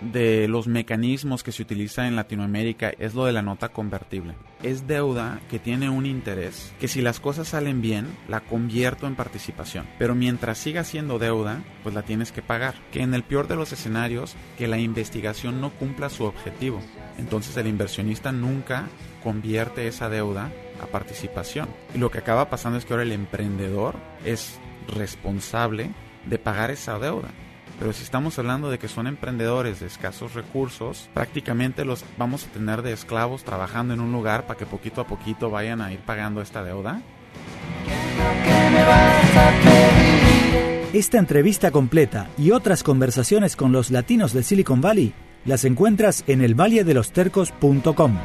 de los mecanismos que se utiliza en Latinoamérica es lo de la nota convertible. Es deuda que tiene un interés que si las cosas salen bien, la convierto en participación. Pero mientras siga siendo deuda, pues la tienes que pagar. Que en el peor de los escenarios, que la investigación no cumpla su objetivo. Entonces el inversionista nunca convierte esa deuda a participación. Y lo que acaba pasando es que ahora el emprendedor es responsable de pagar esa deuda. Pero si estamos hablando de que son emprendedores de escasos recursos, prácticamente los vamos a tener de esclavos trabajando en un lugar para que poquito a poquito vayan a ir pagando esta deuda. Esta entrevista completa y otras conversaciones con los latinos de Silicon Valley las encuentras en el Tercos.com.